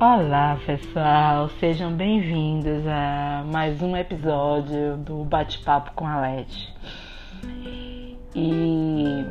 Olá pessoal, sejam bem-vindos a mais um episódio do Bate-Papo com a Leti. E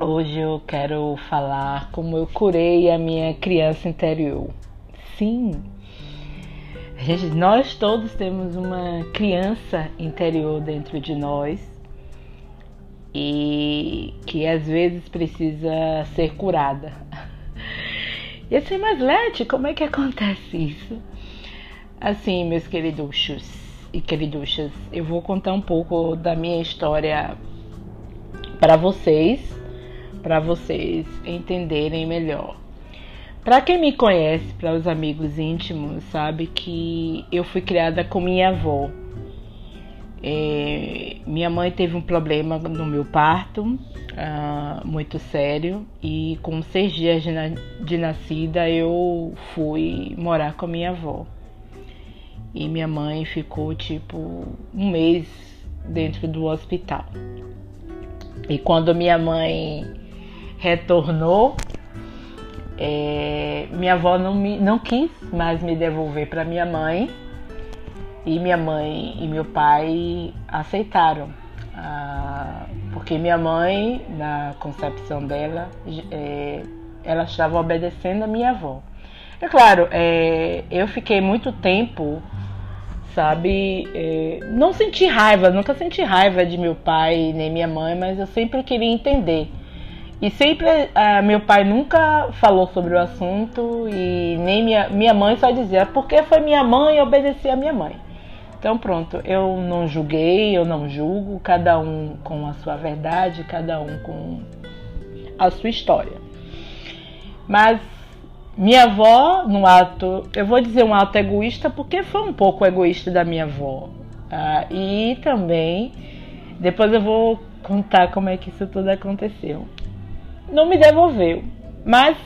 hoje eu quero falar como eu curei a minha criança interior. Sim, gente, nós todos temos uma criança interior dentro de nós e que às vezes precisa ser curada. E assim, mas Leti, como é que acontece isso? Assim, meus queriduchos e queriduchas, eu vou contar um pouco da minha história para vocês, para vocês entenderem melhor. Para quem me conhece, para os amigos íntimos, sabe que eu fui criada com minha avó. É, minha mãe teve um problema no meu parto, uh, muito sério, e com seis dias de, na de nascida eu fui morar com a minha avó. E minha mãe ficou tipo um mês dentro do hospital. E quando minha mãe retornou, é, minha avó não, me, não quis mais me devolver para minha mãe e minha mãe e meu pai aceitaram. Ah, porque minha mãe, na concepção dela, é, ela estava obedecendo a minha avó. É claro, é, eu fiquei muito tempo, sabe, é, não senti raiva, nunca senti raiva de meu pai nem minha mãe, mas eu sempre queria entender. E sempre, ah, meu pai nunca falou sobre o assunto e nem minha, minha mãe só dizia, porque foi minha mãe, obedecer a minha mãe. Então pronto, eu não julguei, eu não julgo, cada um com a sua verdade, cada um com a sua história. Mas minha avó, no ato, eu vou dizer um ato egoísta porque foi um pouco egoísta da minha avó. Ah, e também, depois eu vou contar como é que isso tudo aconteceu. Não me devolveu, mas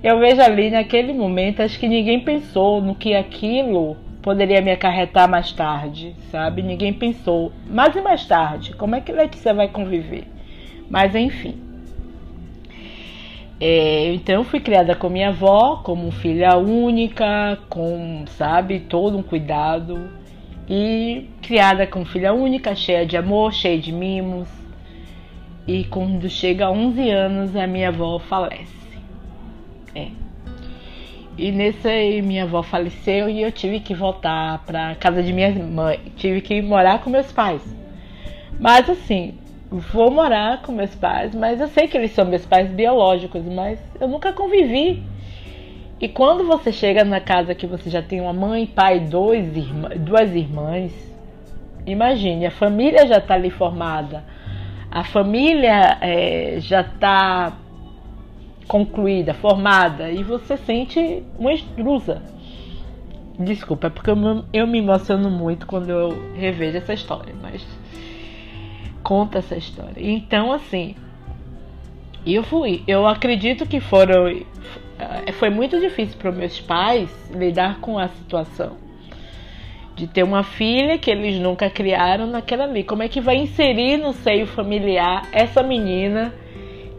eu vejo ali naquele momento, acho que ninguém pensou no que aquilo poderia me acarretar mais tarde, sabe? Ninguém pensou. Mas e mais tarde? Como é que Letícia vai conviver? Mas enfim. É, então fui criada com minha avó, como filha única, com, sabe, todo um cuidado. E criada como filha única, cheia de amor, cheia de mimos. E quando chega a 11 anos, a minha avó falece. É, e nesse minha avó faleceu e eu tive que voltar para casa de minha mãe, tive que morar com meus pais. Mas assim, vou morar com meus pais, mas eu sei que eles são meus pais biológicos, mas eu nunca convivi. E quando você chega na casa que você já tem uma mãe, pai, dois duas irmãs, imagine, a família já está ali formada, a família é, já está concluída, formada, e você sente uma intrusa. Desculpa, é porque eu, eu me emociono muito quando eu revejo essa história, mas conta essa história. Então, assim, eu fui. Eu acredito que foram. Eh, foi muito difícil para meus pais lidar com a situação de ter uma filha que eles nunca criaram naquela ali. Como é que vai inserir no seio familiar essa menina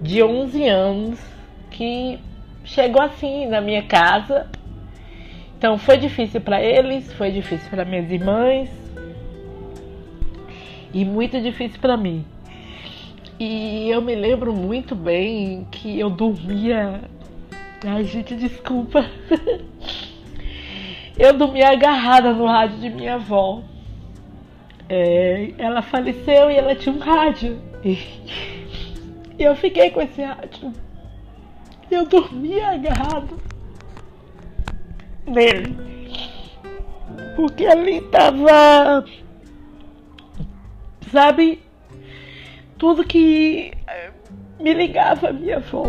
de 11 anos que chegou assim na minha casa. Então foi difícil para eles, foi difícil para minhas irmãs e muito difícil para mim. E eu me lembro muito bem que eu dormia. Ai, gente, desculpa. eu dormia agarrada no rádio de minha avó. É, ela faleceu e ela tinha um rádio. E eu fiquei com esse rádio eu dormia agarrado nele. Porque ali tava. Sabe? Tudo que eh, me ligava a minha avó.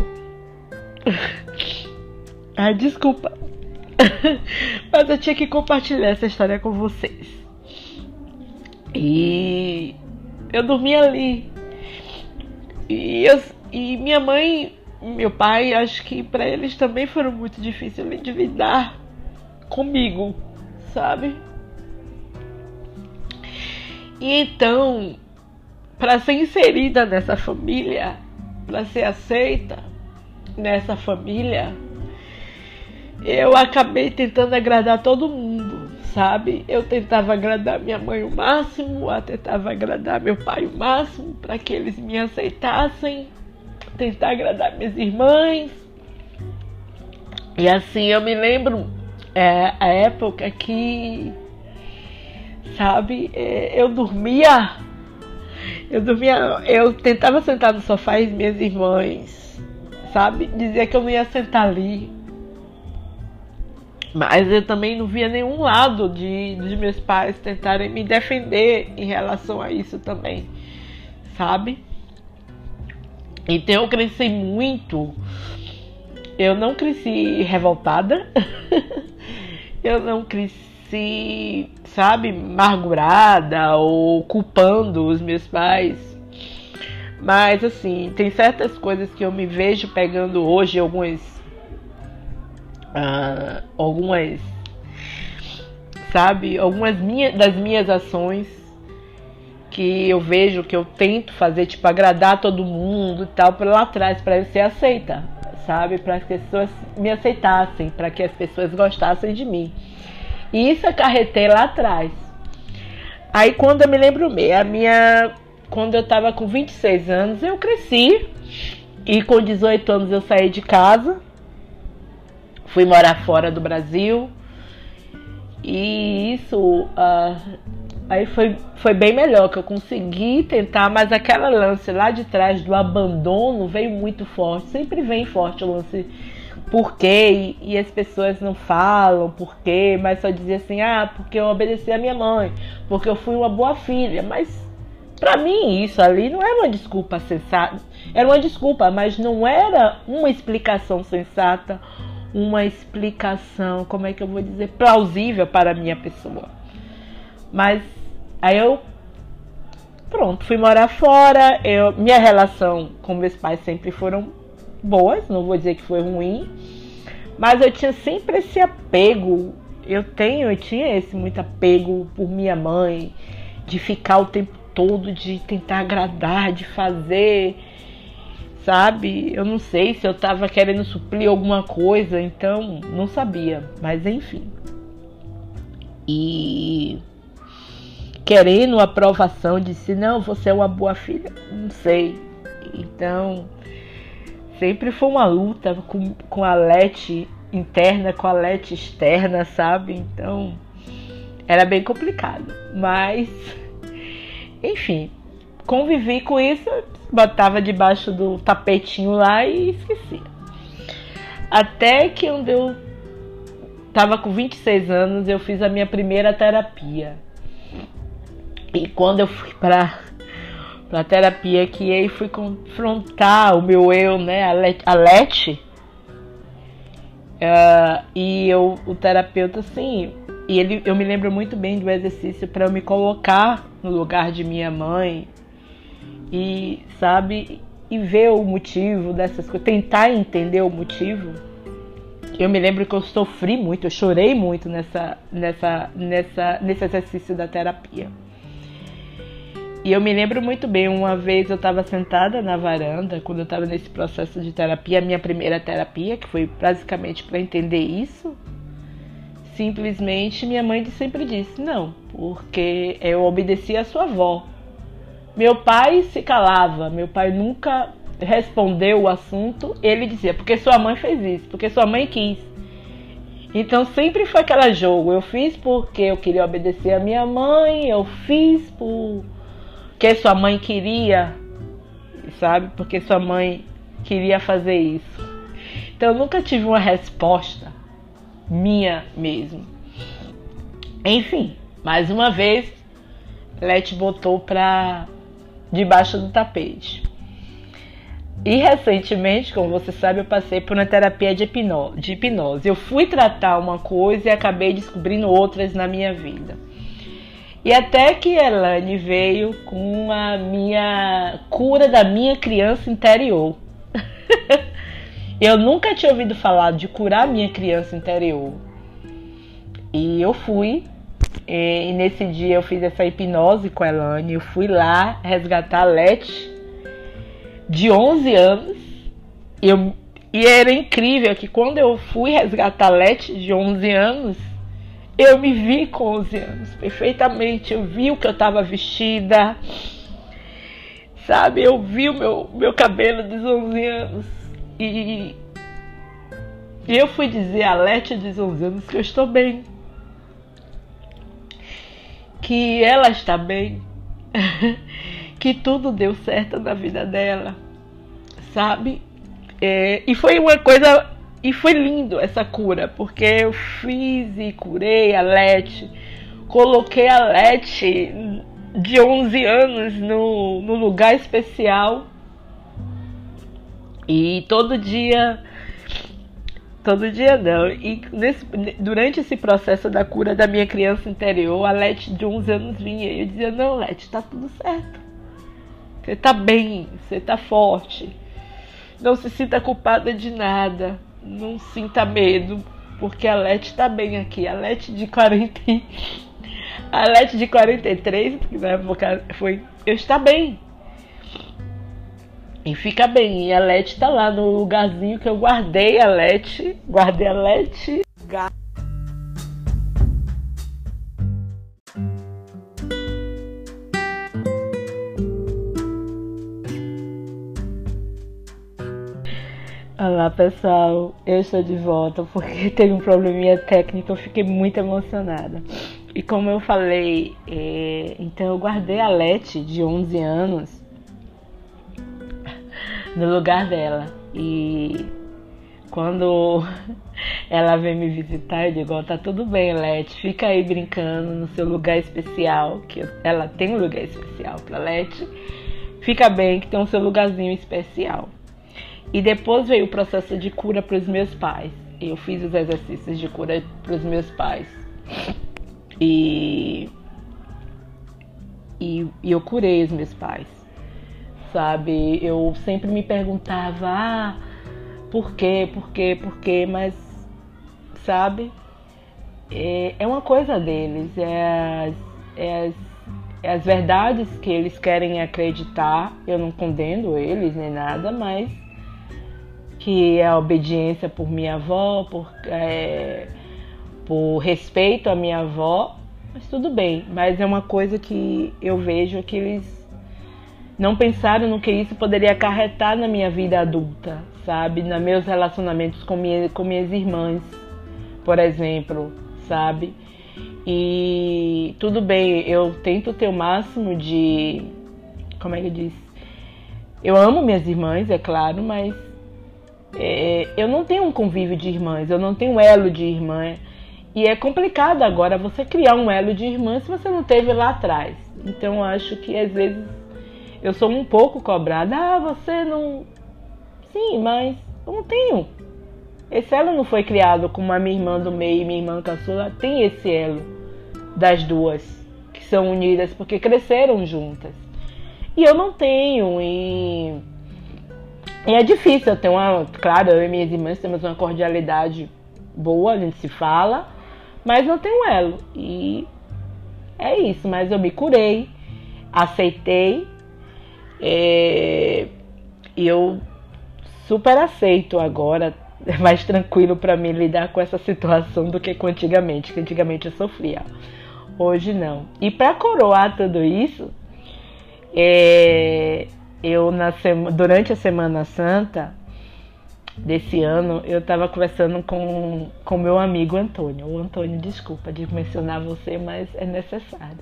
Ai, desculpa. Mas eu tinha que compartilhar essa história com vocês. E eu dormia ali. E, eu, e minha mãe meu pai, acho que para eles também foram muito difíceis de lidar comigo, sabe? E então, para ser inserida nessa família, para ser aceita nessa família, eu acabei tentando agradar todo mundo, sabe? Eu tentava agradar minha mãe o máximo, eu tentava agradar meu pai o máximo para que eles me aceitassem, tentar agradar minhas irmãs. E assim eu me lembro é, a época que, sabe, é, eu dormia, eu dormia, eu tentava sentar no sofá e minhas irmãs, sabe, dizia que eu não ia sentar ali mas eu também não via nenhum lado de, de meus pais tentarem me defender em relação a isso também, sabe? Então eu cresci muito. Eu não cresci revoltada. eu não cresci, sabe, amargurada ou culpando os meus pais. Mas assim, tem certas coisas que eu me vejo pegando hoje, algumas uh, algumas, sabe, algumas minha, das minhas ações que eu vejo que eu tento fazer, tipo, agradar todo mundo e tal, para lá atrás, para eu ser aceita, sabe? Para as pessoas me aceitassem, para que as pessoas gostassem de mim. E isso acarretei lá atrás. Aí quando eu me lembro bem, a minha. Quando eu tava com 26 anos, eu cresci. E com 18 anos eu saí de casa fui morar fora do Brasil. E isso uh, aí foi, foi bem melhor, que eu consegui tentar, mas aquela lance lá de trás do abandono veio muito forte. Sempre vem forte o lance por quê? E, e as pessoas não falam por quê, mas só dizia assim, ah, porque eu obedeci a minha mãe, porque eu fui uma boa filha. Mas para mim isso ali não era uma desculpa sensata. Era uma desculpa, mas não era uma explicação sensata uma explicação, como é que eu vou dizer, plausível para a minha pessoa. Mas aí eu pronto, fui morar fora. Eu, minha relação com meus pais sempre foram boas, não vou dizer que foi ruim, mas eu tinha sempre esse apego. Eu tenho, eu tinha esse muito apego por minha mãe, de ficar o tempo todo, de tentar agradar, de fazer sabe? Eu não sei se eu tava querendo suprir alguma coisa, então não sabia, mas enfim. E querendo a aprovação, disse: Não, você é uma boa filha, não sei. Então, sempre foi uma luta com, com a Lete interna, com a Lete externa, sabe? Então, era bem complicado, mas enfim, convivi com isso, botava debaixo do tapetinho lá e esquecia. Até que onde eu tava com 26 anos, eu fiz a minha primeira terapia. E quando eu fui para a terapia que aí fui confrontar o meu eu, né, a Leti, a Leti uh, e eu, o terapeuta assim, e ele, eu me lembro muito bem do exercício para eu me colocar no lugar de minha mãe, e sabe e ver o motivo dessas coisas, tentar entender o motivo. Eu me lembro que eu sofri muito, eu chorei muito nessa, nessa, nessa, nesse exercício da terapia. E eu me lembro muito bem, uma vez eu estava sentada na varanda, quando eu estava nesse processo de terapia, a minha primeira terapia, que foi basicamente para entender isso. Simplesmente minha mãe sempre disse: não, porque eu obedeci a sua avó. Meu pai se calava, meu pai nunca respondeu o assunto. Ele dizia, porque sua mãe fez isso, porque sua mãe quis. Então sempre foi aquele jogo. Eu fiz porque eu queria obedecer a minha mãe, eu fiz porque sua mãe queria, sabe? Porque sua mãe queria fazer isso. Então eu nunca tive uma resposta minha mesmo. Enfim, mais uma vez, Lete botou pra debaixo do tapete. E recentemente, como você sabe, eu passei por uma terapia de hipnose, de hipnose. Eu fui tratar uma coisa e acabei descobrindo outras na minha vida. E até que Elane veio com a minha cura da minha criança interior. eu nunca tinha ouvido falar de curar minha criança interior. E eu fui e, nesse dia eu fiz essa hipnose com a Elane. Eu fui lá resgatar a Leti, de 11 anos. Eu, E era incrível que quando eu fui resgatar a Leti de 11 anos, eu me vi com 11 anos perfeitamente. Eu vi o que eu estava vestida, sabe? Eu vi o meu, meu cabelo dos 11 anos. E, eu fui dizer a Leti dos 11 anos que eu estou bem. Que ela está bem. que tudo deu certo na vida dela, sabe? É, e foi uma coisa. E foi lindo essa cura, porque eu fiz e curei a Lete, coloquei a Lete de 11 anos no, no lugar especial. E todo dia. Todo dia não. E nesse, durante esse processo da cura da minha criança interior, a Lete de 11 anos vinha e eu dizia: Não, Lete, tá tudo certo. Você tá bem, você tá forte. Não se sinta culpada de nada. Não sinta medo, porque a Lete está bem aqui. A Lete de 40. A Lete de 43, que na época foi. Eu está bem. E fica bem. E a Lete está lá no lugarzinho que eu guardei a Lete. Guardei a Lete. Olá pessoal, eu estou de volta porque teve um probleminha técnico, eu fiquei muito emocionada. E como eu falei, é, então eu guardei a Leti de 11 anos no lugar dela. E quando ela vem me visitar, eu digo: tá tudo bem, Leti, fica aí brincando no seu lugar especial, que ela tem um lugar especial para Leti. Fica bem que tem o seu lugarzinho especial. E depois veio o processo de cura para os meus pais. Eu fiz os exercícios de cura para os meus pais. E, e, e, eu curei os meus pais. Sabe? Eu sempre me perguntava, ah, por quê, por quê, por quê, mas, sabe? É, é uma coisa deles, é é é as verdades que eles querem acreditar. Eu não condeno eles nem nada, mas que é a obediência por minha avó, por, é, por respeito à minha avó, mas tudo bem. Mas é uma coisa que eu vejo que eles não pensaram no que isso poderia acarretar na minha vida adulta, sabe? Nos meus relacionamentos com, minha, com minhas irmãs, por exemplo, sabe? E tudo bem, eu tento ter o máximo de. Como é que eu disse? Eu amo minhas irmãs, é claro, mas é, eu não tenho um convívio de irmãs, eu não tenho um elo de irmã. E é complicado agora você criar um elo de irmã se você não teve lá atrás. Então eu acho que às vezes eu sou um pouco cobrada. Ah, você não. Sim, mas eu não tenho. Esse elo não foi criado com a minha irmã do meio e minha irmã caçula. Tem esse elo das duas que são unidas porque cresceram juntas. E eu não tenho. E e é difícil, eu tenho uma. Claro, eu e minhas irmãs temos uma cordialidade boa, a gente se fala, mas não tem um elo. E é isso, mas eu me curei, aceitei, é, e eu super aceito agora. É mais tranquilo para mim lidar com essa situação do que com antigamente, que antigamente eu sofria. Hoje não. E para coroar tudo isso, é, eu na sema, durante a Semana Santa desse ano, eu estava conversando com o meu amigo Antônio. O Antônio, desculpa de mencionar você, mas é necessário.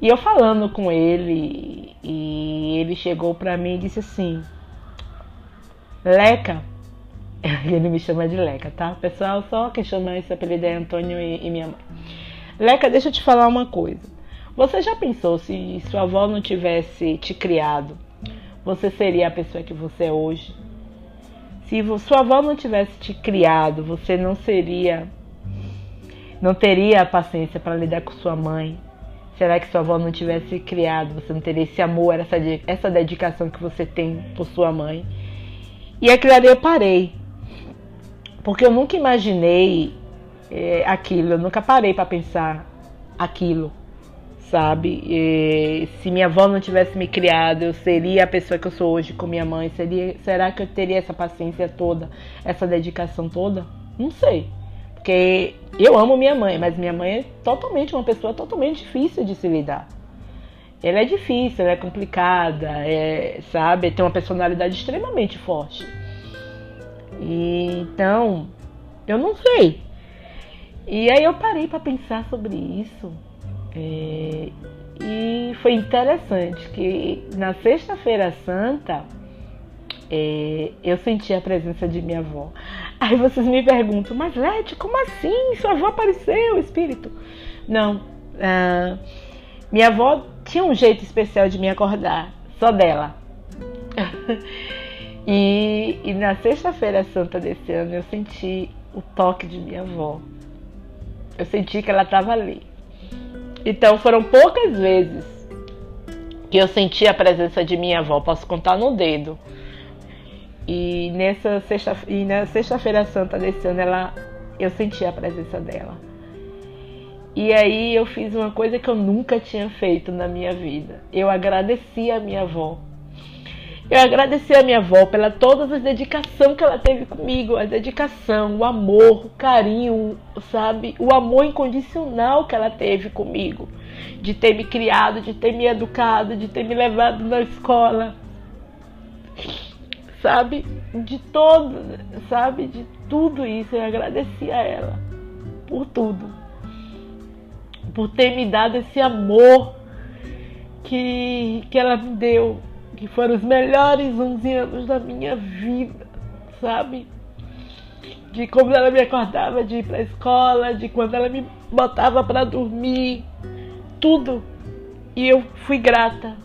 E eu falando com ele, e ele chegou para mim e disse assim: Leca, ele me chama de Leca, tá? Pessoal, só quem chama esse apelido é Antônio e, e minha mãe. Leca, deixa eu te falar uma coisa. Você já pensou se sua avó não tivesse te criado, você seria a pessoa que você é hoje? Se sua avó não tivesse te criado, você não seria não teria a paciência para lidar com sua mãe? Será que sua avó não tivesse criado, você não teria esse amor, essa, essa dedicação que você tem por sua mãe? E aquilo ali eu parei. Porque eu nunca imaginei é, aquilo, eu nunca parei para pensar aquilo sabe? E, se minha avó não tivesse me criado, eu seria a pessoa que eu sou hoje com minha mãe? Seria, será que eu teria essa paciência toda, essa dedicação toda? Não sei. Porque eu amo minha mãe, mas minha mãe é totalmente uma pessoa totalmente difícil de se lidar. Ela é difícil, ela é complicada, é, sabe? Tem uma personalidade extremamente forte. E, então, eu não sei. E aí eu parei para pensar sobre isso. É, e foi interessante que na sexta-feira santa é, eu senti a presença de minha avó. Aí vocês me perguntam, mas Lete, como assim? Sua avó apareceu, espírito? Não. Ah, minha avó tinha um jeito especial de me acordar, só dela. e, e na sexta-feira santa desse ano eu senti o toque de minha avó. Eu senti que ela estava ali. Então foram poucas vezes que eu senti a presença de minha avó, posso contar no dedo. E nessa sexta e na sexta-feira santa desse ano ela eu senti a presença dela. E aí eu fiz uma coisa que eu nunca tinha feito na minha vida. Eu agradeci a minha avó eu agradeci a minha avó pela todas as dedicação que ela teve comigo, a dedicação, o amor, o carinho, sabe? O amor incondicional que ela teve comigo, de ter me criado, de ter me educado, de ter me levado na escola. Sabe? De todo, sabe? De tudo isso, eu agradeci a ela por tudo. Por ter me dado esse amor que, que ela me deu, que foram os melhores 11 anos da minha vida, sabe? De como ela me acordava de ir pra escola, de quando ela me botava para dormir, tudo. E eu fui grata.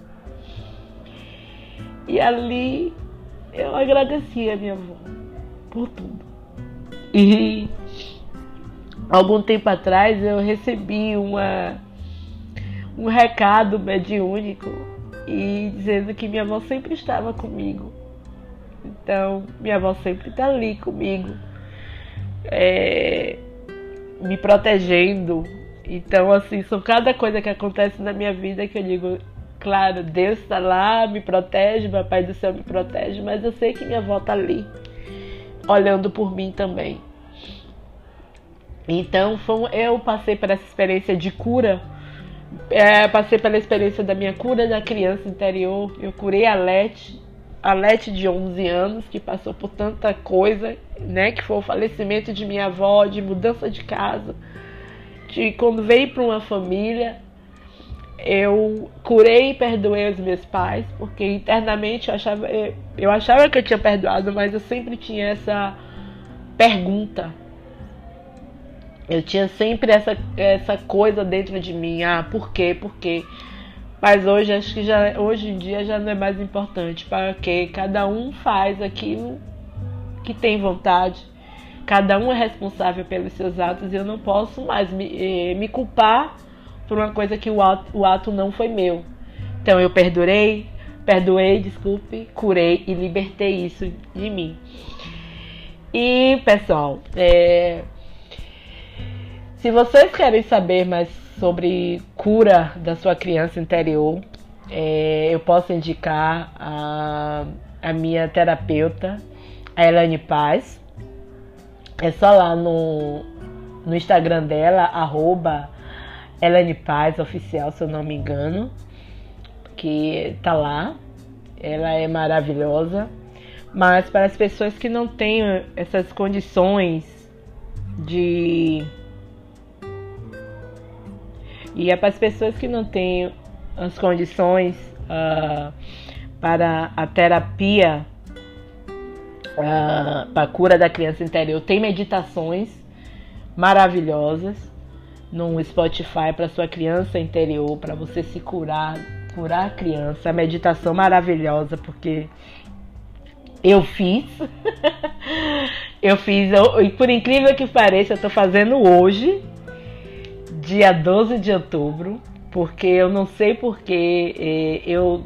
E ali eu agradeci a minha avó por tudo. E algum tempo atrás eu recebi uma, um recado mediúnico e dizendo que minha avó sempre estava comigo. Então, minha avó sempre está ali comigo, é, me protegendo. Então, assim, são cada coisa que acontece na minha vida que eu digo, claro, Deus está lá, me protege, meu Pai do céu me protege, mas eu sei que minha avó está ali, olhando por mim também. Então, eu passei por essa experiência de cura é, passei pela experiência da minha cura da criança interior. Eu curei a Lete, a Lete de 11 anos, que passou por tanta coisa, né? Que foi o falecimento de minha avó, de mudança de casa, de quando veio para uma família. Eu curei e perdoei os meus pais, porque internamente eu achava, eu achava que eu tinha perdoado, mas eu sempre tinha essa pergunta eu tinha sempre essa, essa coisa dentro de mim, ah, por quê, por quê? Mas hoje acho que já hoje em dia já não é mais importante, porque cada um faz aquilo que tem vontade. Cada um é responsável pelos seus atos e eu não posso mais me, eh, me culpar por uma coisa que o ato, o ato não foi meu. Então eu perdoei, perdoei, desculpe, curei e libertei isso de mim. E pessoal, é, se vocês querem saber mais sobre cura da sua criança interior, é, eu posso indicar a, a minha terapeuta, a Elane Paz. É só lá no, no Instagram dela, arroba Paz Oficial, se eu não me engano, que tá lá. Ela é maravilhosa. Mas para as pessoas que não têm essas condições de e é para as pessoas que não têm as condições uh, para a terapia, uh, para a cura da criança interior, tem meditações maravilhosas no Spotify para sua criança interior, para você se curar, curar a criança. Meditação maravilhosa, porque eu fiz. eu fiz, e por incrível que pareça, eu estou fazendo hoje dia 12 de outubro, porque eu não sei porque eh, eu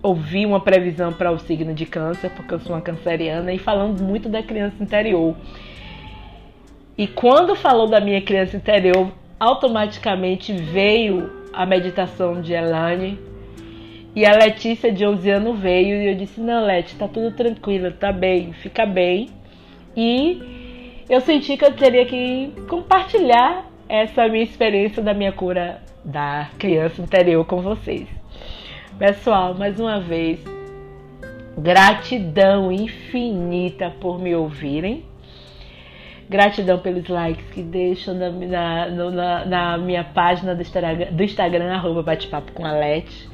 ouvi uma previsão para o signo de câncer, porque eu sou uma canceriana, e falando muito da criança interior. E quando falou da minha criança interior, automaticamente veio a meditação de Elane. E a Letícia de 11 anos veio e eu disse: Não, Leti, tá tudo tranquilo, tá bem, fica bem. E eu senti que eu teria que compartilhar essa minha experiência da minha cura da criança interior com vocês. Pessoal, mais uma vez, gratidão infinita por me ouvirem. Gratidão pelos likes que deixam na, na, na, na minha página do Instagram, do Instagram bate-papo com a Lete.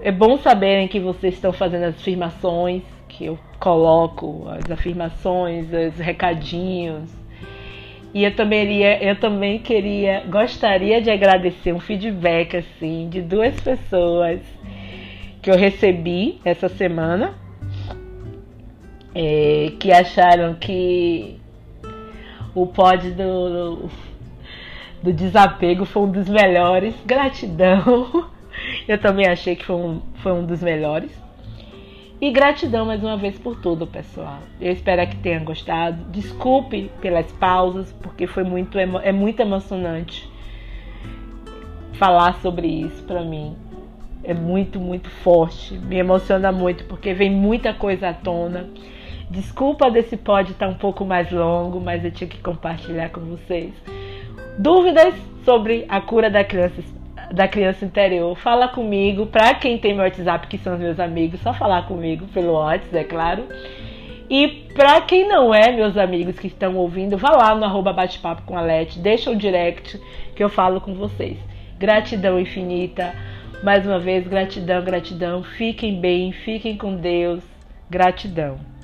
É bom saberem que vocês estão fazendo as afirmações, que eu coloco as afirmações, os recadinhos. E eu também, iria, eu também queria, gostaria de agradecer um feedback assim de duas pessoas que eu recebi essa semana, é, que acharam que o pod do, do desapego foi um dos melhores. Gratidão. Eu também achei que foi um, foi um dos melhores. E gratidão mais uma vez por tudo, pessoal. Eu espero que tenham gostado. Desculpe pelas pausas, porque foi muito é muito emocionante falar sobre isso para mim. É muito, muito forte. Me emociona muito porque vem muita coisa à tona. Desculpa desse pod estar tá um pouco mais longo, mas eu tinha que compartilhar com vocês. Dúvidas sobre a cura da criança, da criança interior? Fala comigo. Para quem tem meu WhatsApp, que são os meus amigos, só falar comigo pelo WhatsApp, é claro. E para quem não é, meus amigos que estão ouvindo, vá lá no bate-papo com a Lete, deixa um direct que eu falo com vocês. Gratidão infinita. Mais uma vez, gratidão, gratidão. Fiquem bem, fiquem com Deus. Gratidão.